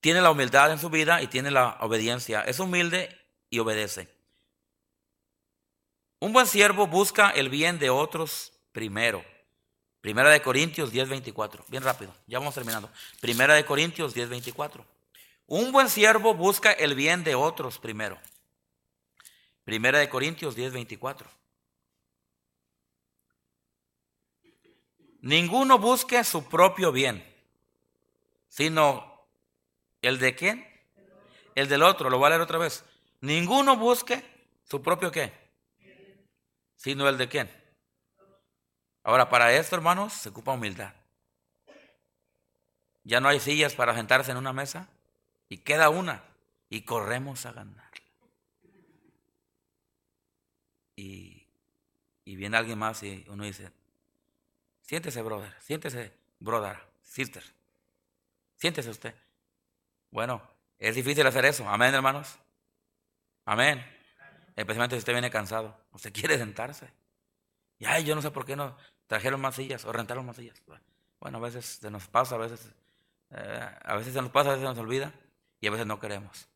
tiene la humildad en su vida y tiene la obediencia. Es humilde y obedece. Un buen siervo busca el bien de otros primero. Primera de Corintios 10:24. Bien rápido, ya vamos terminando. Primera de Corintios 10:24. Un buen siervo busca el bien de otros primero. Primera de Corintios 10:24. Ninguno busque su propio bien, sino el de quién? El del otro. Lo voy a leer otra vez. Ninguno busque su propio qué, sino el de quién. Ahora, para esto, hermanos, se ocupa humildad. Ya no hay sillas para sentarse en una mesa y queda una y corremos a ganar. Y, y viene alguien más y uno dice, Siéntese, brother. Siéntese, brother, sister. Siéntese usted. Bueno, es difícil hacer eso. Amén, hermanos. Amén. Especialmente si usted viene cansado. Usted quiere sentarse. Y ay, yo no sé por qué no trajeron más sillas o rentaron más sillas. Bueno, a veces se nos pasa, a veces, eh, a veces se nos pasa, a veces se nos olvida y a veces no queremos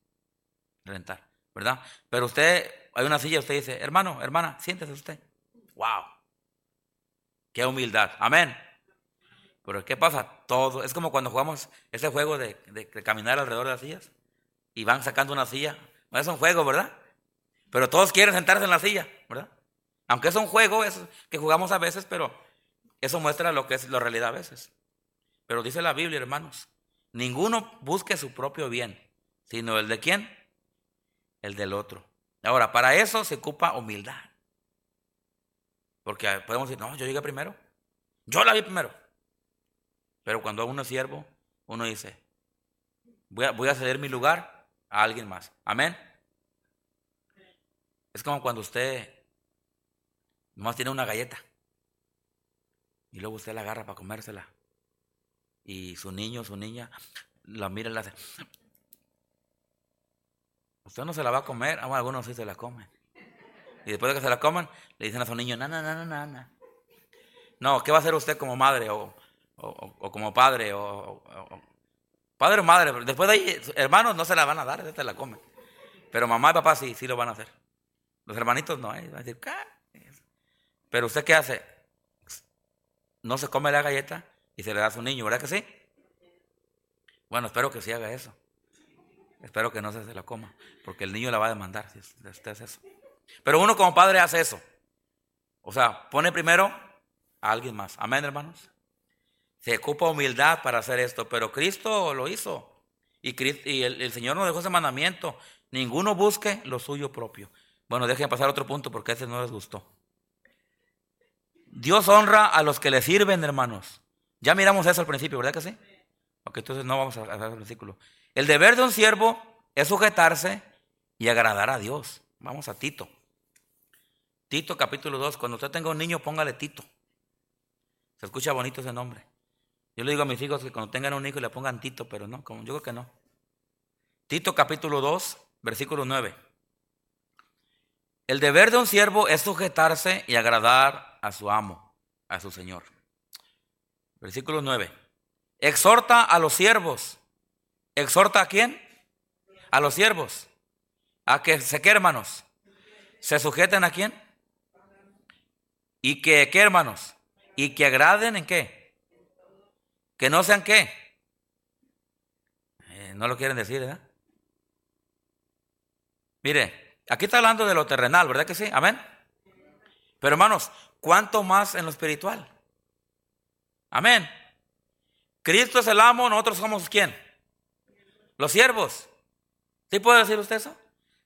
rentar, ¿verdad? Pero usted, hay una silla, usted dice, hermano, hermana, siéntese usted. ¡Wow! Qué humildad. Amén. Pero ¿qué pasa? Todo. Es como cuando jugamos ese juego de, caminar alrededor de las sillas y van sacando una silla. es un juego, ¿verdad? Pero todos quieren sentarse en la silla, ¿verdad? Aunque es un juego es que jugamos a veces, pero Eso muestra lo que es la realidad a veces. Pero dice la Biblia, hermanos, ninguno busque su propio bien, sino el de quién? El del otro. Ahora, para eso se ocupa humildad. Porque podemos decir, no, yo llegué primero. Yo la vi primero. Pero cuando uno es siervo, uno dice, voy a, voy a ceder mi lugar a alguien más. Amén. Es como cuando usted nomás tiene una galleta y luego usted la agarra para comérsela. Y su niño, su niña, la mira y la hace. Usted no se la va a comer, ah, algunos sí se la comen. Y después de que se la coman, le dicen a su niño, no, no, no, no, no. No, ¿qué va a hacer usted como madre o, como padre? O, padre o madre. Después de ahí, hermanos no se la van a dar, se la comen. Pero mamá y papá sí, sí lo van a hacer. Los hermanitos no, ¿eh? van a decir, ¿qué? Pero usted qué hace? No se come la galleta y se le da a su niño, ¿verdad que sí? Bueno, espero que sí haga eso. Espero que no se, la coma, porque el niño la va a demandar si usted hace eso. Pero uno como padre hace eso. O sea, pone primero a alguien más. Amén, hermanos. Se ocupa humildad para hacer esto, pero Cristo lo hizo. Y, y el, el, Señor nos dejó ese mandamiento. Ninguno busque lo suyo propio. Bueno, dejen pasar otro punto porque ese no les gustó. Dios honra a los que le sirven, hermanos. Ya miramos eso al principio, ¿verdad que sí? Ok, entonces no vamos a hacer el versículo. El deber de un siervo es sujetarse y agradar a Dios. Vamos a Tito. Tito capítulo 2. Cuando usted tenga un niño, póngale Tito. Se escucha bonito ese nombre. Yo le digo a mis hijos que cuando tengan un hijo le pongan Tito, pero no, como yo creo que no. Tito capítulo 2, versículo 9. El deber de un siervo es sujetarse y agradar a su amo, a su señor. Versículo 9. Exhorta a los siervos. ¿Exhorta a quién? A los siervos. A que se que hermanos. ¿Se sujeten a quién? Y que, ¿qué hermanos? Y que agraden en qué? Que no sean qué. Eh, no lo quieren decir, ¿verdad? Mire, Aquí está hablando de lo terrenal, ¿verdad que sí? Amén. Pero hermanos, ¿cuánto más en lo espiritual? Amén. Cristo es el amo, nosotros somos quién? Los siervos. ¿Sí puede decir usted eso?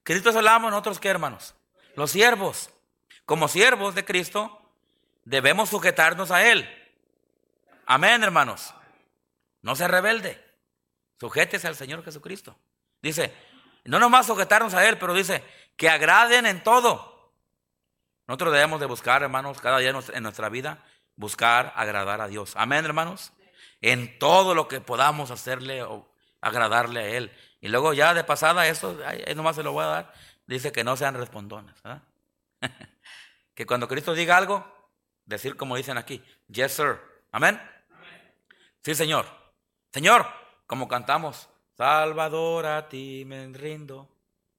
Cristo es el amo, nosotros qué hermanos? Los siervos. Como siervos de Cristo, debemos sujetarnos a Él. Amén, hermanos. No se rebelde. Sujétese al Señor Jesucristo. Dice, no nomás sujetarnos a Él, pero dice, que agraden en todo. Nosotros debemos de buscar, hermanos, cada día en nuestra vida, buscar agradar a Dios. Amén, hermanos. En todo lo que podamos hacerle o agradarle a Él. Y luego ya de pasada, eso, ahí nomás se lo voy a dar, dice que no sean respondones. (laughs) que cuando Cristo diga algo, decir como dicen aquí, yes sir. Amén. Sí, Señor. Señor, como cantamos, Salvador, a ti me rindo,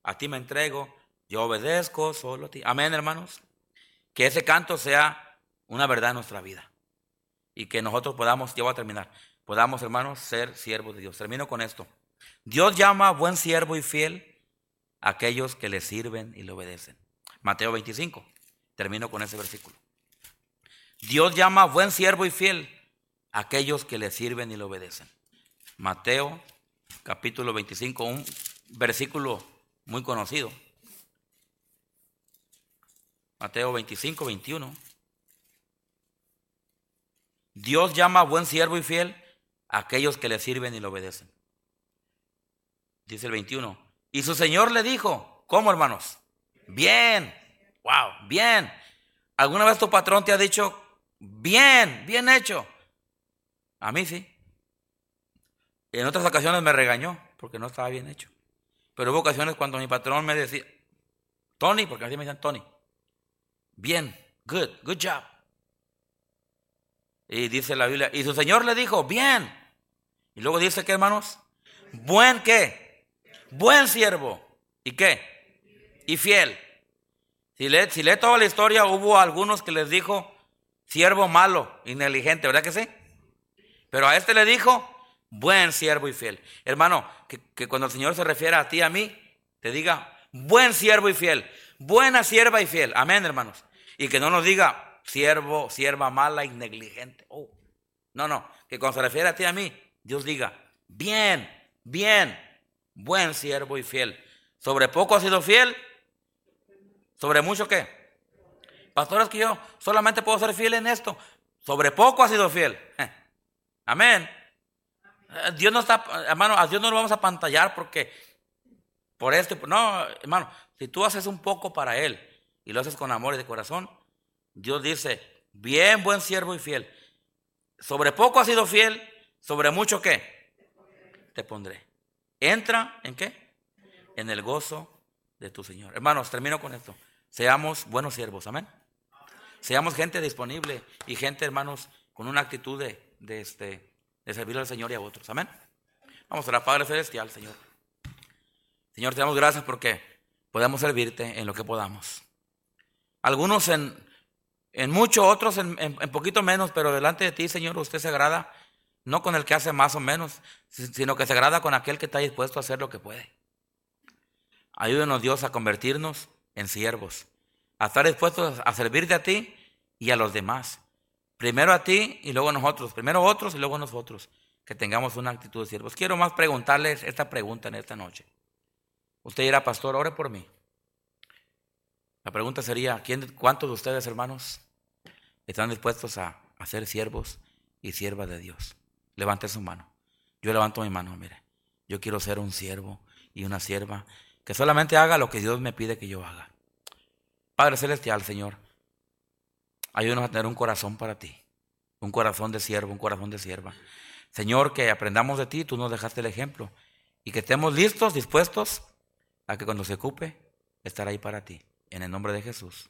a ti me entrego, yo obedezco solo a ti. Amén, hermanos. Que ese canto sea una verdad en nuestra vida. Y que nosotros podamos, ya voy a terminar, podamos, hermanos, ser siervos de Dios. Termino con esto. Dios llama buen siervo y fiel a aquellos que le sirven y le obedecen. Mateo 25. Termino con ese versículo. Dios llama buen siervo y fiel a aquellos que le sirven y le obedecen. Mateo capítulo 25, un versículo muy conocido. Mateo 25, 21. Dios llama a buen siervo y fiel a aquellos que le sirven y le obedecen. Dice el 21. Y su Señor le dijo, ¿cómo hermanos? Bien, wow, bien. ¿Alguna vez tu patrón te ha dicho, bien, bien hecho? A mí sí. En otras ocasiones me regañó porque no estaba bien hecho. Pero hubo ocasiones cuando mi patrón me decía, Tony, porque así me decían Tony, bien, good, good job. Y dice la Biblia, y su Señor le dijo, bien. Y luego dice que hermanos, buen qué, buen siervo. ¿Y qué? Y fiel. Si lee, si toda la historia, hubo algunos que les dijo, siervo malo, inteligente, ¿verdad que sí? Pero a este le dijo, buen siervo y fiel. Hermano, que, cuando el Señor se refiere a ti, a mí, te diga, buen siervo y fiel, buena sierva y fiel. Amén, hermanos. Y que no nos diga, siervo, sierva mala y negligente. Oh. No, no, que cuando se refiere a ti y a mí, Dios diga, bien, bien, buen siervo y fiel. Sobre poco ha sido fiel, sobre mucho qué. Pastores que yo solamente puedo ser fiel en esto. Sobre poco ha sido fiel. Amén. Eh, Dios no está, hermano, a Dios no lo vamos a pantallar porque por esto, no, hermano, si tú haces un poco para Él y lo haces con amor y de corazón, Dios dice, bien, buen siervo y fiel. Sobre poco has sido fiel, sobre mucho qué? Te pondré. Entra en qué? En el gozo de tu Señor. Hermanos, termino con esto. Seamos buenos siervos, amén. Seamos gente disponible y gente, hermanos, con una actitud de, este, de servir al Señor y a otros. Amén. Vamos a la Padre Celestial, Señor. Señor, te damos gracias porque podemos servirte en lo que podamos. Algunos en, en mucho, otros en, en, poquito menos, pero delante de ti, Señor, usted se agrada no con el que hace más o menos, sino que se agrada con aquel que está dispuesto a hacer lo que puede. Ayúdenos, Dios, a convertirnos en siervos, a estar dispuestos a servirte a ti y a los demás. Primero a ti y luego a nosotros. Primero otros y luego a nosotros. Que tengamos una actitud de siervos. Quiero más preguntarles esta pregunta en esta noche. Usted dirá, pastor, ore por mí. La pregunta sería, ¿quién, ¿cuántos de ustedes, hermanos, están dispuestos a, a ser siervos y siervas de Dios? Levante su mano. Yo levanto mi mano, mire. Yo quiero ser un siervo y una sierva que solamente haga lo que Dios me pide que yo haga. Padre Celestial, Señor, ayúdanos a tener un corazón para ti, un corazón de siervo, un corazón de sierva. Señor, que aprendamos de ti, tú nos dejaste el ejemplo, y que estemos listos, dispuestos a que cuando se ocupe, estar ahí para ti. En el nombre de Jesús.